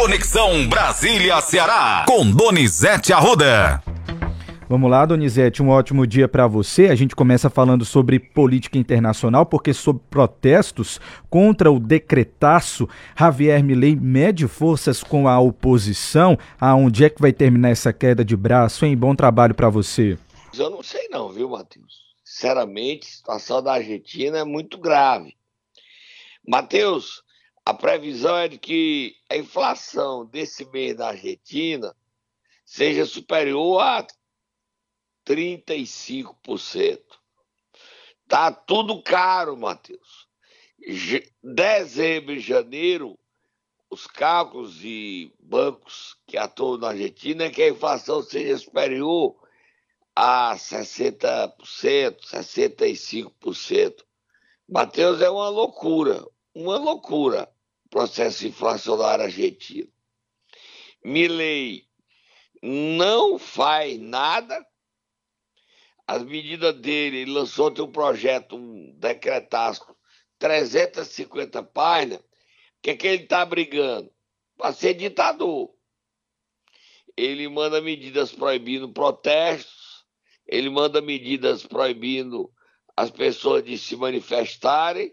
Conexão Brasília-Ceará, com Donizete Arruda. Vamos lá, Donizete, um ótimo dia para você. A gente começa falando sobre política internacional, porque sob protestos contra o decretaço, Javier Milei mede forças com a oposição. Aonde é que vai terminar essa queda de braço, hein? Bom trabalho para você. Eu não sei não, viu, Matheus? Sinceramente, a situação da Argentina é muito grave. Matheus, a previsão é de que a inflação desse mês da Argentina seja superior a 35%. Tá tudo caro, Matheus. Dezembro e janeiro, os cálculos de bancos que atuam na Argentina é que a inflação seja superior a 60%, 65%. Matheus, é uma loucura, uma loucura o processo inflacionário argentino. Milley não faz nada as medidas dele, ele lançou um projeto, um decretaço, 350 páginas, o que é que ele está brigando? Para ser ditador. Ele manda medidas proibindo protestos, ele manda medidas proibindo as pessoas de se manifestarem,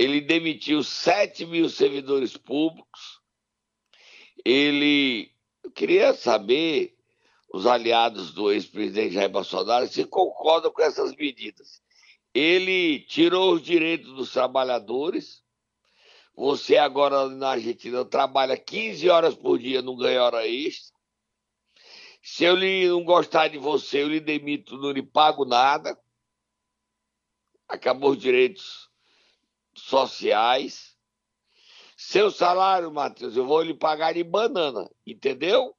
ele demitiu 7 mil servidores públicos, ele... Eu queria saber os aliados do ex-presidente Jair Bolsonaro se concordam com essas medidas. Ele tirou os direitos dos trabalhadores. Você agora na Argentina trabalha 15 horas por dia, não ganha hora extra. Se eu não gostar de você, eu lhe demito, não lhe pago nada. Acabou os direitos sociais. Seu salário, Matheus, eu vou lhe pagar em banana, entendeu?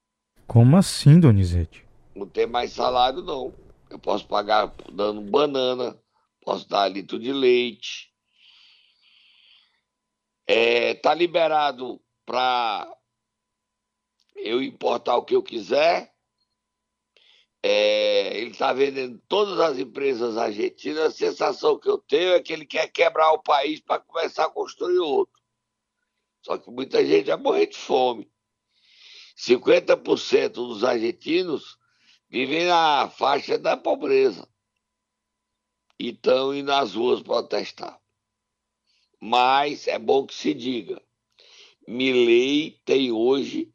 Como assim, Donizete? Não tem mais salário, não. Eu posso pagar dando banana, posso dar litro de leite. É, tá liberado para eu importar o que eu quiser. É, ele está vendendo todas as empresas argentinas. A sensação que eu tenho é que ele quer quebrar o país para começar a construir outro. Só que muita gente vai morrer de fome. 50% dos argentinos vivem na faixa da pobreza e estão indo nas ruas protestar. Mas é bom que se diga: Milley tem hoje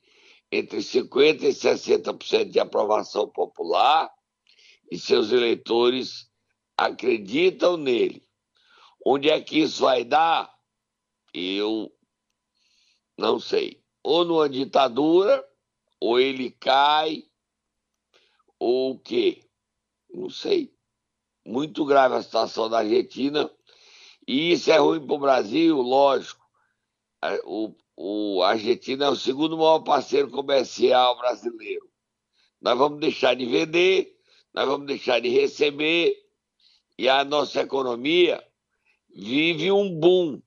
entre 50% e 60% de aprovação popular e seus eleitores acreditam nele. Onde é que isso vai dar? Eu não sei. Ou numa ditadura, ou ele cai, ou o quê? Não sei. Muito grave a situação da Argentina. E isso é ruim para o Brasil, lógico. O, o a Argentina é o segundo maior parceiro comercial brasileiro. Nós vamos deixar de vender, nós vamos deixar de receber, e a nossa economia vive um boom.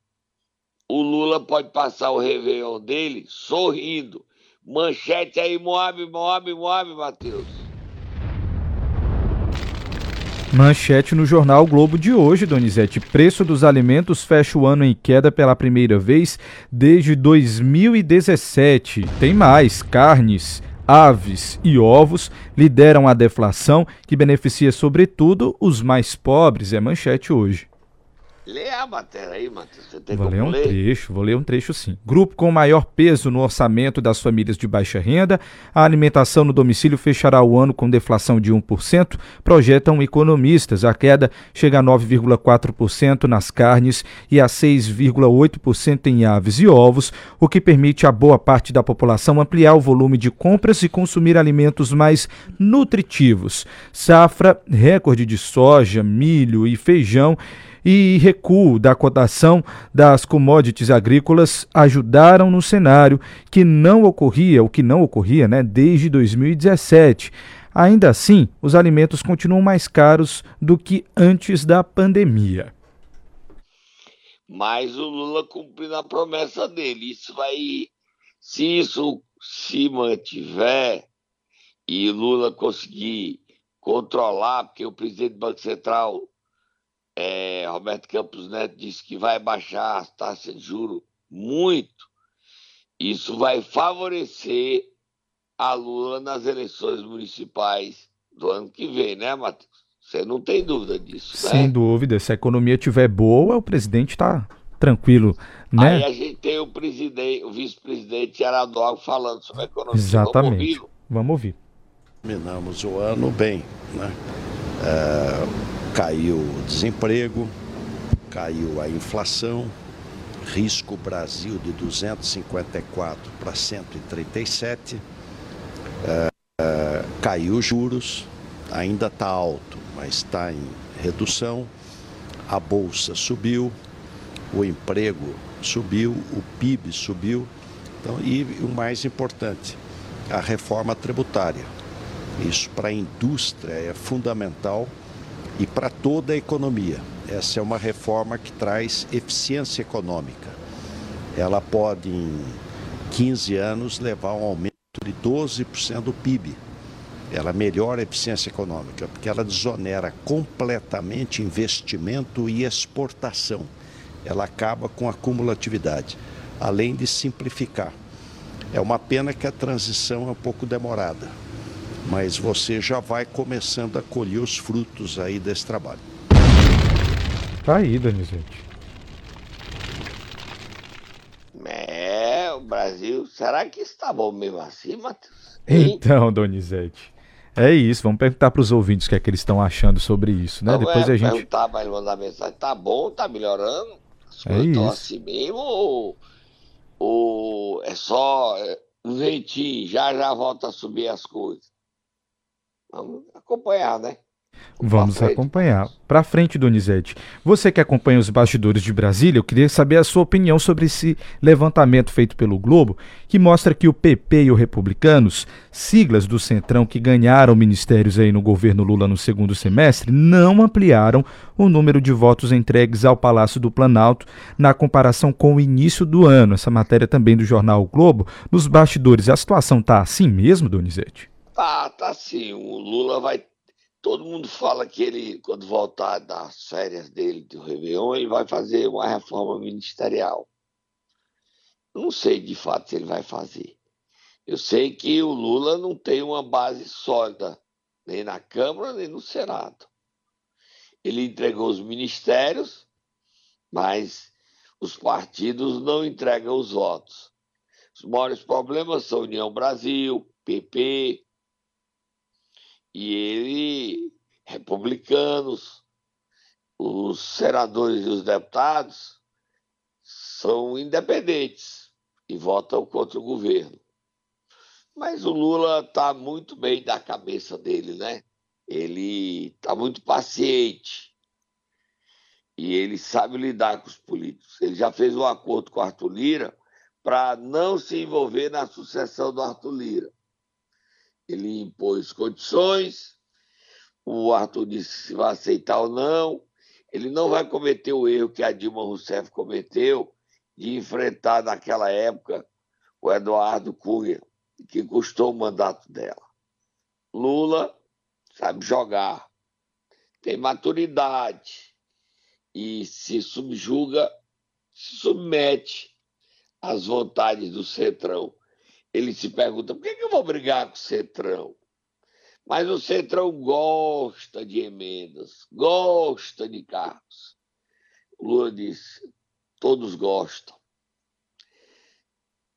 O Lula pode passar o Réveillon dele sorrindo, Manchete aí, Moab, Moab, Moab, Matheus. Manchete no jornal Globo de hoje, Donizete. Preço dos alimentos fecha o ano em queda pela primeira vez desde 2017. Tem mais: carnes, aves e ovos lideram a deflação, que beneficia sobretudo os mais pobres. É manchete hoje. Lê a matéria aí, Matheus. Você tem vou ler um ler? trecho, vou ler um trecho sim. Grupo com maior peso no orçamento das famílias de baixa renda, a alimentação no domicílio fechará o ano com deflação de 1%, projetam economistas. A queda chega a 9,4% nas carnes e a 6,8% em aves e ovos, o que permite a boa parte da população ampliar o volume de compras e consumir alimentos mais nutritivos. Safra recorde de soja, milho e feijão e recuo da cotação das commodities agrícolas ajudaram no cenário que não ocorria, o que não ocorria, né, desde 2017. Ainda assim, os alimentos continuam mais caros do que antes da pandemia. Mas o Lula cumprindo a promessa dele, isso vai se isso se mantiver e Lula conseguir controlar, porque o presidente do Banco Central é, Roberto Campos Neto disse que vai baixar a taxa de juro muito. Isso vai favorecer a Lula nas eleições municipais do ano que vem, né, Matheus? Você não tem dúvida disso, né? Sem dúvida. Se a economia estiver boa, o presidente está tranquilo, né? Aí a gente tem o presidente, o vice-presidente Alves falando sobre a economia. Exatamente. Vamos, Vamos ouvir. Terminamos o ano bem, né? É, caiu o desemprego, caiu a inflação, risco Brasil de 254 para 137, é, é, caiu juros, ainda está alto, mas está em redução, a bolsa subiu, o emprego subiu, o PIB subiu, então, e o mais importante, a reforma tributária. Isso para a indústria é fundamental e para toda a economia. Essa é uma reforma que traz eficiência econômica. Ela pode, em 15 anos, levar a um aumento de 12% do PIB. Ela melhora a eficiência econômica, porque ela desonera completamente investimento e exportação. Ela acaba com a cumulatividade, além de simplificar. É uma pena que a transição é um pouco demorada, mas você já vai começando a colher os frutos aí desse trabalho. Tá aí, Danizete. É, o Brasil, será que está bom mesmo assim, Matheus? Então, Donizete, é isso. Vamos perguntar para os ouvintes o que é que eles estão achando sobre isso, né? Não, Depois é, a gente. Perguntar, mas mandar mensagem. Tá bom, tá melhorando? As é isso. assim mesmo ou, ou é só um ventinho, já já volta a subir as coisas? Vamos acompanhar, né? Vamos acompanhar. Para frente, Donizete. Você que acompanha os bastidores de Brasília, eu queria saber a sua opinião sobre esse levantamento feito pelo Globo, que mostra que o PP e o Republicanos, siglas do Centrão que ganharam ministérios aí no governo Lula no segundo semestre, não ampliaram o número de votos entregues ao Palácio do Planalto na comparação com o início do ano. Essa matéria também do jornal o Globo. Nos bastidores, a situação tá assim mesmo, Donizete? Tá, tá sim. O Lula vai Todo mundo fala que ele, quando voltar das férias dele do Réveillon, ele vai fazer uma reforma ministerial. Não sei de fato se ele vai fazer. Eu sei que o Lula não tem uma base sólida, nem na Câmara, nem no Senado. Ele entregou os ministérios, mas os partidos não entregam os votos. Os maiores problemas são União Brasil, PP, e ele, republicanos, os senadores e os deputados são independentes e votam contra o governo. Mas o Lula está muito bem da cabeça dele, né? Ele está muito paciente e ele sabe lidar com os políticos. Ele já fez um acordo com o Arthur Lira para não se envolver na sucessão do Arthur Lira. Ele impôs condições, o Arthur disse se vai aceitar ou não. Ele não vai cometer o erro que a Dilma Rousseff cometeu de enfrentar naquela época o Eduardo Cunha, que custou o mandato dela. Lula sabe jogar, tem maturidade e se subjuga, se submete às vontades do Centrão ele se pergunta: por que, que eu vou brigar com o Centrão? Mas o Centrão gosta de emendas, gosta de cargos. O Lula disse: todos gostam.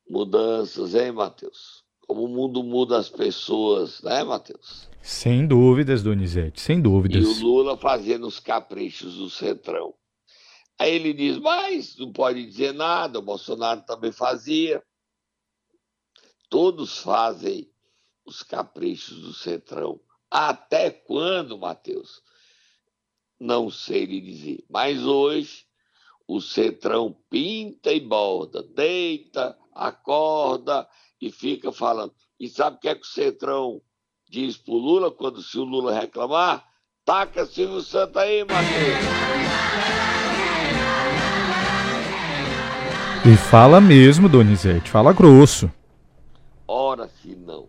Mudanças, hein, Matheus? Como o mundo muda as pessoas, né, Matheus? Sem dúvidas, Donizete, sem dúvidas. E o Lula fazendo os caprichos do Centrão. Aí ele diz, mas não pode dizer nada, o Bolsonaro também fazia. Todos fazem os caprichos do Centrão. Até quando, Matheus? Não sei lhe dizer. Mas hoje o Centrão pinta e borda, deita, acorda e fica falando. E sabe o que é que o Centrão diz pro Lula quando se o Lula reclamar? Taca Silvio Santos aí, Matheus. E fala mesmo, Donizete, fala grosso. Ora se não.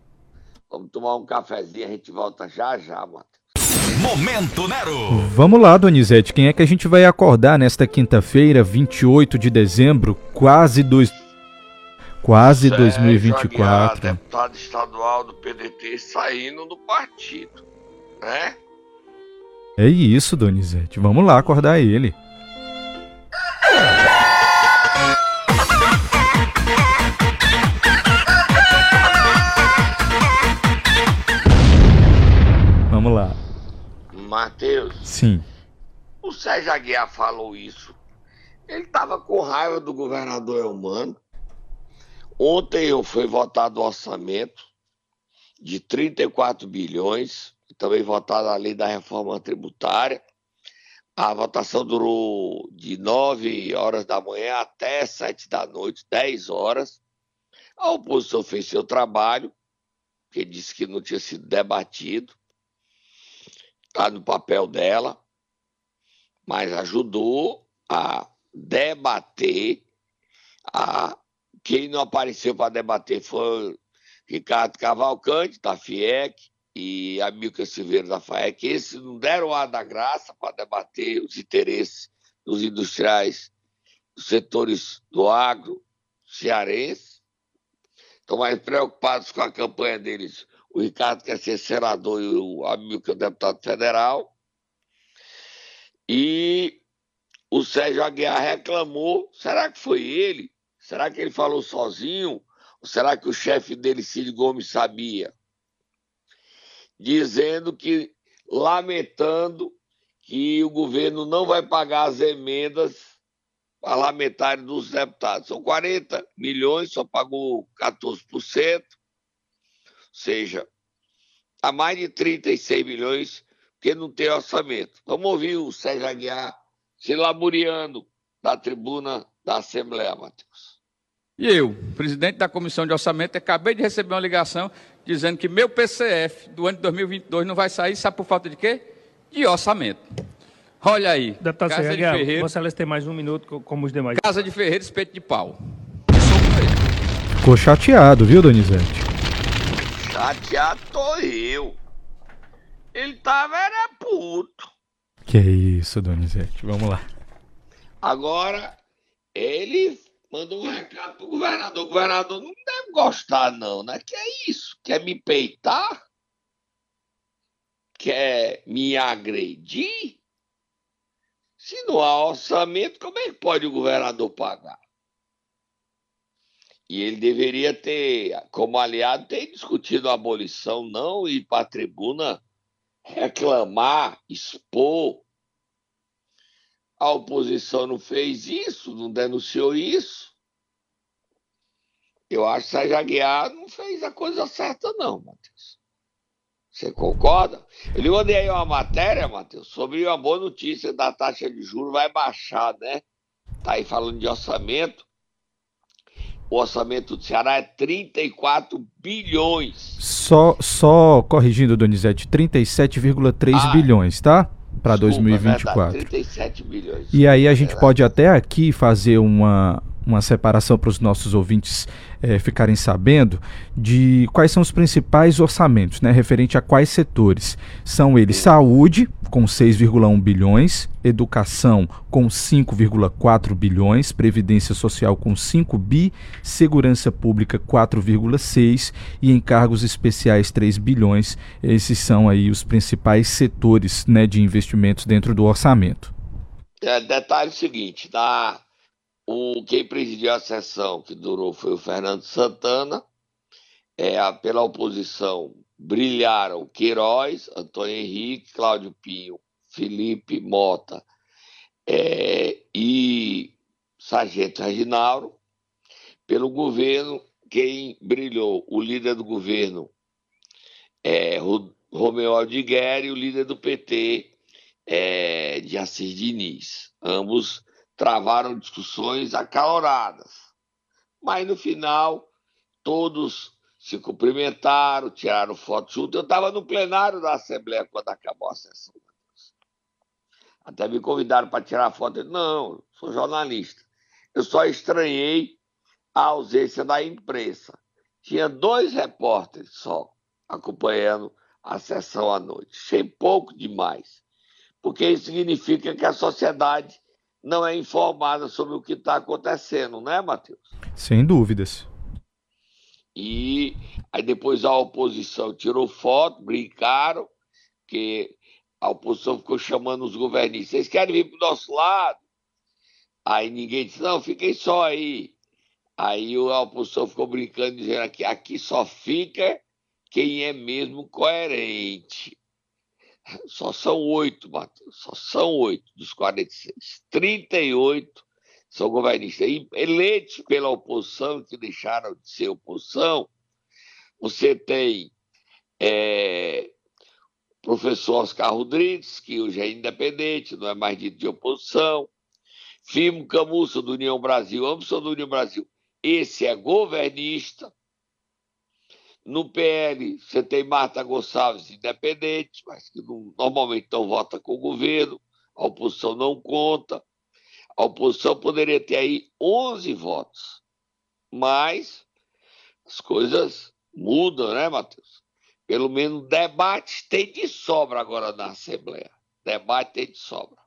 Vamos tomar um cafezinho, a gente volta já já, Matheus. Momento Nero! Vamos lá, Donizete. Quem é que a gente vai acordar nesta quinta-feira, 28 de dezembro, quase dois Quase Sérgio 2024. Aguiar, deputado estadual do PDT saindo do partido, né? É isso, Donizete. Vamos lá acordar ele. Matheus. Sim. O Sérgio Aguiar falou isso. Ele estava com raiva do governador Elmano. Ontem foi votado o orçamento de 34 bilhões, também votado a lei da reforma tributária. A votação durou de 9 horas da manhã até 7 da noite, 10 horas. A oposição fez seu trabalho, que disse que não tinha sido debatido. Está no papel dela, mas ajudou a debater. A... Quem não apareceu para debater foi Ricardo Cavalcante, da FIEC, e a Milka Silveira da FAEC, esses não deram ar da graça para debater os interesses dos industriais, dos setores do agro cearense. Estão mais preocupados com a campanha deles. O Ricardo quer ser senador e o Amilcar é deputado federal. E o Sérgio Aguiar reclamou. Será que foi ele? Será que ele falou sozinho? Ou será que o chefe dele, Cid Gomes, sabia? dizendo que, lamentando que o governo não vai pagar as emendas parlamentares dos deputados. São 40 milhões, só pagou 14%, ou seja, a mais de 36 milhões, porque não tem orçamento. Vamos ouvir o Sérgio Aguiar se laburiando da tribuna da Assembleia, Matheus. E eu, presidente da Comissão de Orçamento, acabei de receber uma ligação dizendo que meu PCF do ano de 2022 não vai sair, sabe por falta de quê? De orçamento. Olha aí. Deputado Casa Serra, de Ferreira. Vossa tem mais um minuto, como os demais. Casa de Ferreira, espeto de pau. Ficou chateado, viu, Donizete? Chateado tô eu. Ele tava era puto. Que isso, Donizete. Vamos lá. Agora, ele mandou um recado pro governador. O governador não deve gostar, não, né? Que é isso? Quer me peitar? Quer me agredir? Se não há orçamento, como é que pode o governador pagar? E ele deveria ter, como aliado, ter discutido a abolição, não ir para a tribuna reclamar, expor a oposição não fez isso, não denunciou isso. Eu acho que Sérgio Aguiar não fez a coisa certa, não, Matheus. Você concorda? Eu mandei aí uma matéria, Matheus, sobre uma boa notícia da taxa de juros vai baixar, né? Tá aí falando de orçamento. O orçamento do Ceará é 34 bilhões. Só, só corrigindo, Donizete, 37,3 ah, bilhões, tá? para 2024. 37 bilhões. E aí a gente pode até aqui fazer uma, uma separação para os nossos ouvintes é, ficarem sabendo de quais são os principais orçamentos, né, referente a quais setores. São eles saúde, com 6,1 bilhões, educação, com 5,4 bilhões, previdência social, com 5 bi, segurança pública, 4,6 e encargos especiais, 3 bilhões. Esses são aí os principais setores né, de investimentos dentro do orçamento. É, detalhe seguinte, da o, quem presidiu a sessão que durou foi o Fernando Santana. É, pela oposição brilharam Queiroz, Antônio Henrique, Cláudio Pinho, Felipe Mota é, e Sargento Reginaldo. Pelo governo, quem brilhou, o líder do governo é Romeu Aldigueri e o líder do PT é de Assis Diniz. Ambos travaram discussões acaloradas. Mas no final, todos se cumprimentaram, tiraram foto junto. Eu estava no plenário da Assembleia quando acabou a sessão. Até me convidaram para tirar foto. Eu, não, sou jornalista. Eu só estranhei a ausência da imprensa. Tinha dois repórteres só acompanhando a sessão à noite. Achei pouco demais, porque isso significa que a sociedade não é informada sobre o que está acontecendo, né, Matheus? Sem dúvidas. E aí depois a oposição tirou foto, brincaram, que a oposição ficou chamando os governistas, vocês querem vir para o nosso lado? Aí ninguém disse, não, fiquem só aí. Aí a oposição ficou brincando, dizendo que aqui só fica quem é mesmo coerente. Só são oito, Matheus, só são oito dos 46. 38 são governistas. Eleitos pela oposição, que deixaram de ser oposição, você tem é, professor Oscar Rodrigues, que hoje é independente, não é mais dito de oposição. Firmo Camussa, do União Brasil, ambos do União Brasil. Esse é governista. No PL, você tem Marta Gonçalves, independente, mas que não, normalmente não vota com o governo, a oposição não conta. A oposição poderia ter aí 11 votos, mas as coisas mudam, né, Matheus? Pelo menos debate tem de sobra agora na Assembleia. Debate tem de sobra.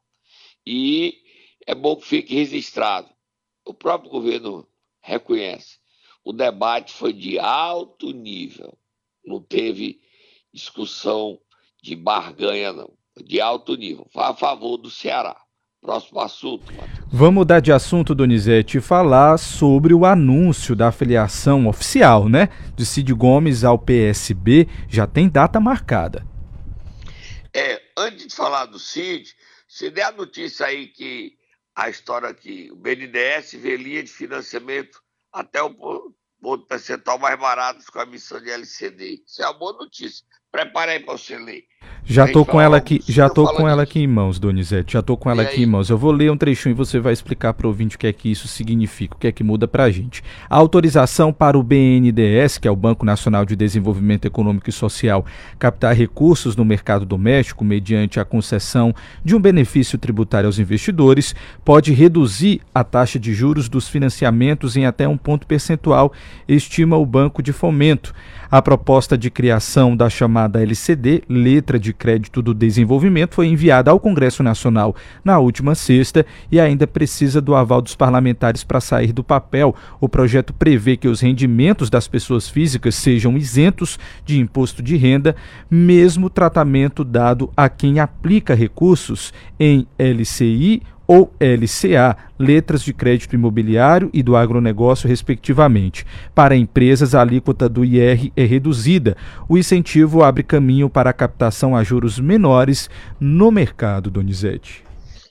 E é bom que fique registrado. O próprio governo reconhece o debate foi de alto nível. Não teve discussão de barganha, não. De alto nível. Foi a favor do Ceará. Próximo assunto, Matheus. Vamos mudar de assunto, Donizete, e falar sobre o anúncio da afiliação oficial, né? De Cid Gomes ao PSB. Já tem data marcada. É, antes de falar do Cid, se der a notícia aí que a história que o BNDES vê linha de financiamento até o ponto percentual mais barato com a emissão de LCD. Isso é uma boa notícia. Prepara aí para você ler. Já tô com ela aqui, já tô com ela aqui em mãos, Donizete. Já tô com ela aqui em mãos. Eu vou ler um trechinho e você vai explicar para o ouvinte o que é que isso significa, o que é que muda para a gente. A autorização para o BNDES, que é o Banco Nacional de Desenvolvimento Econômico e Social, captar recursos no mercado doméstico mediante a concessão de um benefício tributário aos investidores, pode reduzir a taxa de juros dos financiamentos em até um ponto percentual, estima o Banco de Fomento. A proposta de criação da chamada LCD, Letra de Crédito do Desenvolvimento, foi enviada ao Congresso Nacional na última sexta e ainda precisa do aval dos parlamentares para sair do papel. O projeto prevê que os rendimentos das pessoas físicas sejam isentos de imposto de renda, mesmo tratamento dado a quem aplica recursos em LCI ou LCA, letras de crédito imobiliário e do agronegócio, respectivamente. Para empresas, a alíquota do IR é reduzida. O incentivo abre caminho para a captação a juros menores no mercado, Donizete.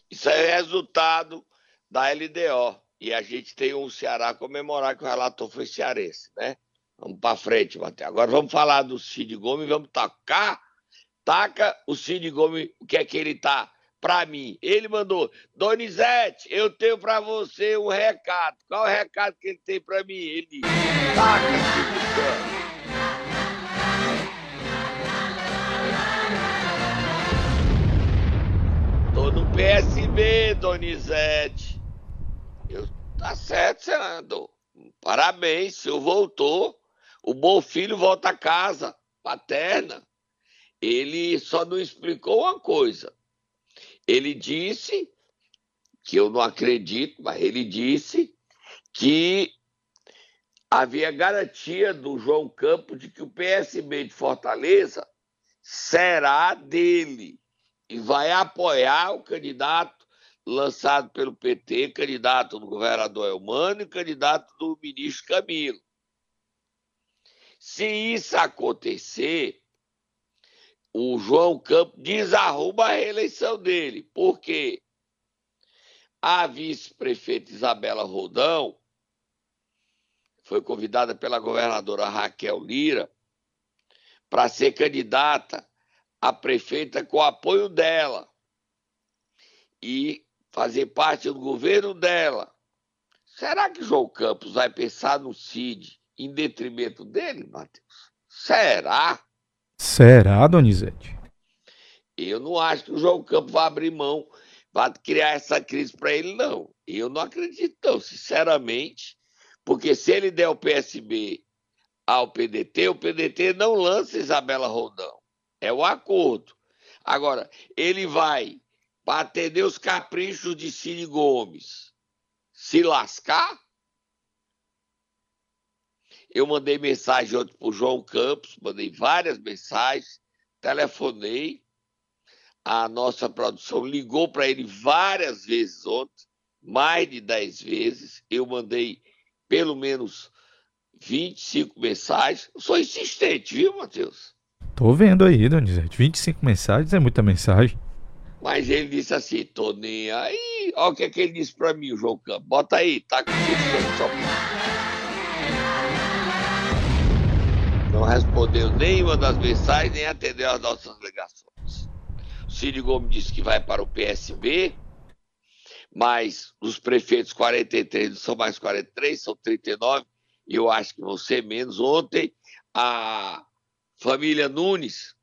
Isso é resultado da LDO. E a gente tem um Ceará comemorar que o relator foi cearense, né? Vamos para frente, Matheus. Agora vamos falar do Cid Gomes, vamos tacar. Taca o Cid Gomes, o que é que ele está para mim. Ele mandou: Donizete, eu tenho para você um recado. Qual o recado que ele tem para mim? Ele disse: taca Tô no PSB, Donizete. Eu, tá certo, senador. Parabéns, o senhor voltou. O bom filho volta a casa, paterna. Ele só não explicou uma coisa ele disse, que eu não acredito, mas ele disse que havia garantia do João Campos de que o PSB de Fortaleza será dele e vai apoiar o candidato lançado pelo PT, candidato do governador Elmano e candidato do ministro Camilo. Se isso acontecer, o João Campos desarruma a reeleição dele. Por quê? A vice-prefeita Isabela Rodão foi convidada pela governadora Raquel Lira para ser candidata a prefeita com o apoio dela e fazer parte do governo dela. Será que João Campos vai pensar no Cid em detrimento dele, Matheus? Será? Será, Donizete? Eu não acho que o João Campos vai abrir mão, vai criar essa crise para ele, não. Eu não acredito, não, sinceramente, porque se ele der o PSB ao PDT, o PDT não lança Isabela Roldão. É o acordo. Agora, ele vai, para atender os caprichos de Cid Gomes, se lascar? Eu mandei mensagem ontem para o João Campos, mandei várias mensagens, telefonei. A nossa produção ligou para ele várias vezes ontem, mais de 10 vezes. Eu mandei pelo menos 25 mensagens. Eu sou insistente, viu, Matheus? Tô vendo aí, Donizete. 25 mensagens é muita mensagem. Mas ele disse assim, tô nem aí. Olha o que, é que ele disse pra mim, o João Campos. Bota aí, tá com só. Respondeu nenhuma das mensagens, nem atendeu as nossas ligações. O Gomes disse que vai para o PSB, mas os prefeitos 43 não são mais 43, são 39, e eu acho que vão ser menos. Ontem, a família Nunes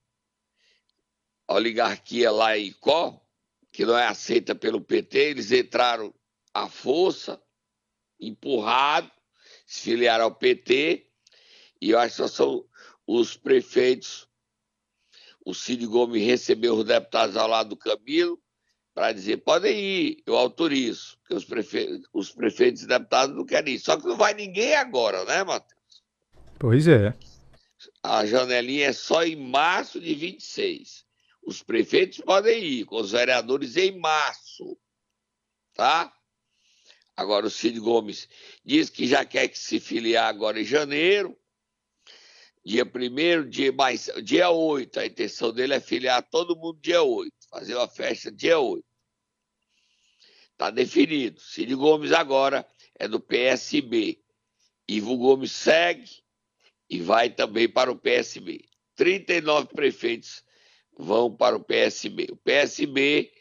oligarquia lá em Icó, que não é aceita pelo PT, eles entraram à força, empurrado, se filiaram ao PT, e eu acho que são os prefeitos. O Cid Gomes recebeu os deputados ao lado do Camilo para dizer: podem ir, eu autorizo, porque os prefeitos, os prefeitos e deputados não querem ir. Só que não vai ninguém agora, né, Matheus? Pois é. A janelinha é só em março de 26. Os prefeitos podem ir, com os vereadores em março, tá? Agora o Cid Gomes diz que já quer que se filiar agora em janeiro, dia 1 dia, mais, dia 8. A intenção dele é filiar todo mundo dia 8, fazer uma festa dia 8. Está definido. Cid Gomes agora é do PSB. Ivo Gomes segue e vai também para o PSB. 39 prefeitos vão para o PSB. O PSB,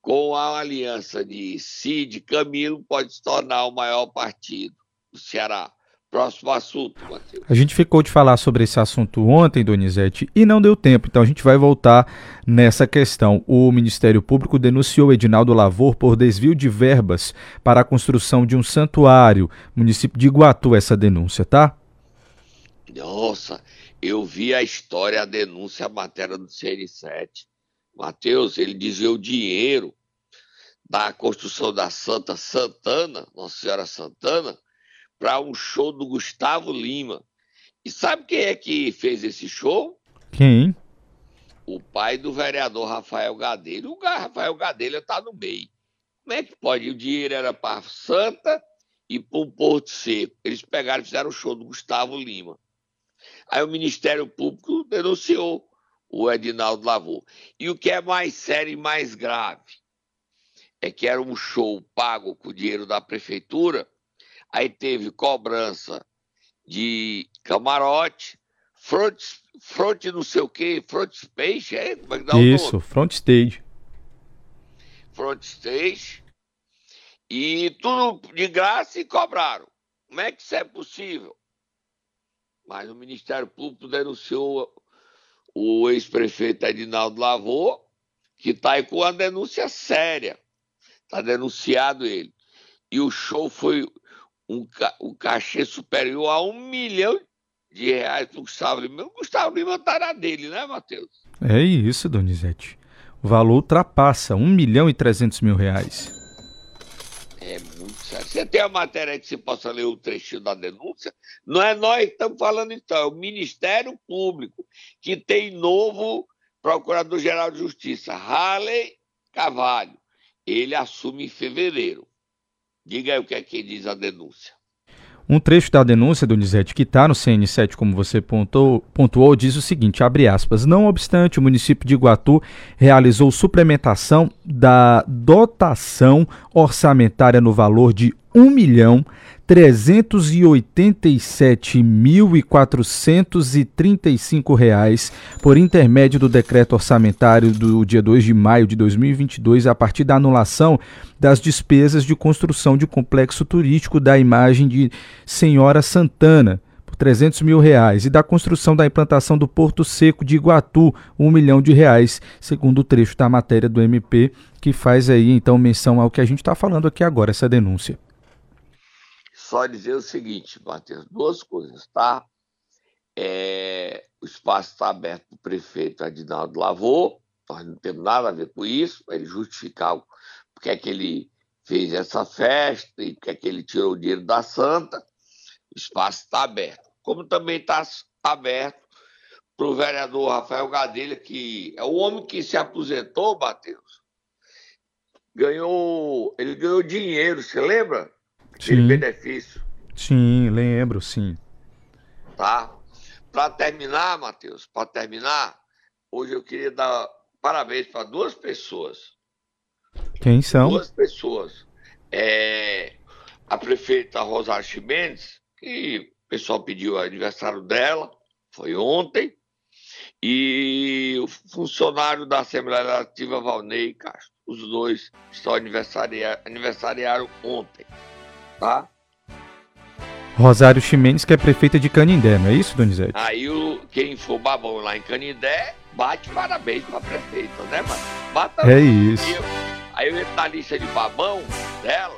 com a aliança de Cid Camilo, pode se tornar o maior partido do Ceará. Próximo assunto, Matheus. A gente ficou de falar sobre esse assunto ontem, Donizete, e não deu tempo, então a gente vai voltar nessa questão. O Ministério Público denunciou Edinaldo Lavor por desvio de verbas para a construção de um santuário. Município de Iguatu, essa denúncia, tá? Nossa, eu vi a história, a denúncia, a matéria do CN7. Mateus, ele desviou dinheiro da construção da Santa Santana, Nossa Senhora Santana, para um show do Gustavo Lima. E sabe quem é que fez esse show? Quem? O pai do vereador Rafael Gadelha. O Rafael Gadelha está no meio. Como é que pode? O dinheiro era para Santa e para o Porto Seco. Eles pegaram e fizeram o show do Gustavo Lima. Aí o Ministério Público denunciou o Edinaldo Lavor. E o que é mais sério e mais grave é que era um show pago com o dinheiro da prefeitura, aí teve cobrança de camarote, front, front não sei o quê, front stage, é? Como é que dá Isso, o front stage. Front stage. E tudo de graça e cobraram. Como é que isso é possível? Mas o Ministério Público denunciou o ex-prefeito Edinaldo Lavô, que está aí com uma denúncia séria. Está denunciado ele. E o show foi um, um cachê superior a um milhão de reais para o Gustavo Lima. O Gustavo Lima está na dele, né, Matheus? É isso, Donizete. O valor ultrapassa um milhão e trezentos mil reais. É muito sério. Você tem a matéria que você possa ler o trechinho da denúncia? Não é nós que estamos falando então, é o Ministério Público, que tem novo Procurador-Geral de Justiça, Halley Cavalho. Ele assume em fevereiro. Diga aí o que é que diz a denúncia. Um trecho da denúncia, Donizete, que está no CN7, como você pontuou, pontuou, diz o seguinte, abre aspas, não obstante, o município de Iguatu realizou suplementação da dotação orçamentária no valor de um milhão 387.435 reais por intermédio do decreto orçamentário do dia 2 de maio de 2022 a partir da anulação das despesas de construção de complexo turístico da imagem de Senhora Santana por 300 mil reais e da construção da implantação do Porto Seco de Iguatu, um milhão de reais, segundo o trecho da matéria do MP que faz aí então menção ao que a gente está falando aqui agora, essa denúncia só dizer o seguinte, Matheus, duas coisas, tá? É, o espaço está aberto para o prefeito Adinaldo Lavô, nós não temos nada a ver com isso, para ele justificar porque é que ele fez essa festa e porque é que ele tirou o dinheiro da Santa, o espaço está aberto. como também está aberto para o vereador Rafael Gadelha, que é o homem que se aposentou, Matheus. Ganhou, ele ganhou dinheiro, você lembra? Sim. benefício. Sim, lembro, sim. Tá? Para terminar, Matheus, para terminar, hoje eu queria dar parabéns para duas pessoas. Quem são? Duas pessoas. É, a prefeita Rosário Chimenez, que o pessoal pediu o aniversário dela, foi ontem, e o funcionário da Assembleia Legislativa, Valnei Castro. Os dois estão aniversariaram, aniversariaram ontem, tá? Rosário Ximenes, que é prefeita de Canindé, não é isso, Donizete? Aí o, quem for babão lá em Canindé, bate parabéns pra prefeita, né, mano? Bata é isso. Aí eu entro na lista de babão dela.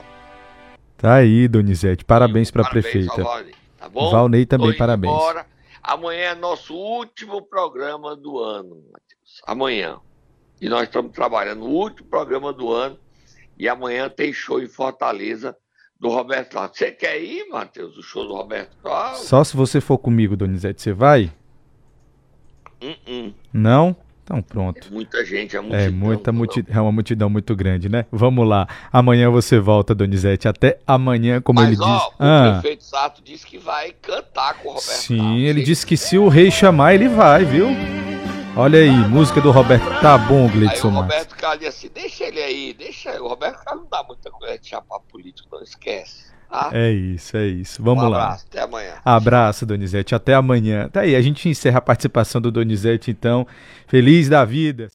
Tá aí, Donizete. Parabéns para a prefeita. Valnei, tá bom? Valnei também, parabéns. Embora. Amanhã é nosso último programa do ano, Matheus. Amanhã. E nós estamos trabalhando no último programa do ano. E amanhã tem show em Fortaleza do Roberto Carlos. Você quer ir, Matheus, o show do Roberto Carlos? Só se você for comigo, Donizete, você vai? Uh -uh. Não? Então pronto. É muita gente, é, é multidão. É, muita multidão, é uma multidão muito grande, né? Vamos lá. Amanhã você volta, Donizete. Até amanhã, como Mas, ele ó, diz. O ah. prefeito Sato disse que vai cantar com o Roberto Sim, Carlos. ele disse que se o rei chamar, ele vai, viu? Olha aí, música do Roberto. Tá bom, Gleidson Aí o Roberto Carlos assim, deixa ele aí, deixa. O Roberto Carlos não dá muita coisa de chapar político, não esquece. Tá? É isso, é isso. Vamos um lá. Abraço, até amanhã. Abraço, Donizete. Até amanhã. Tá aí, a gente encerra a participação do Donizete, então. Feliz da vida.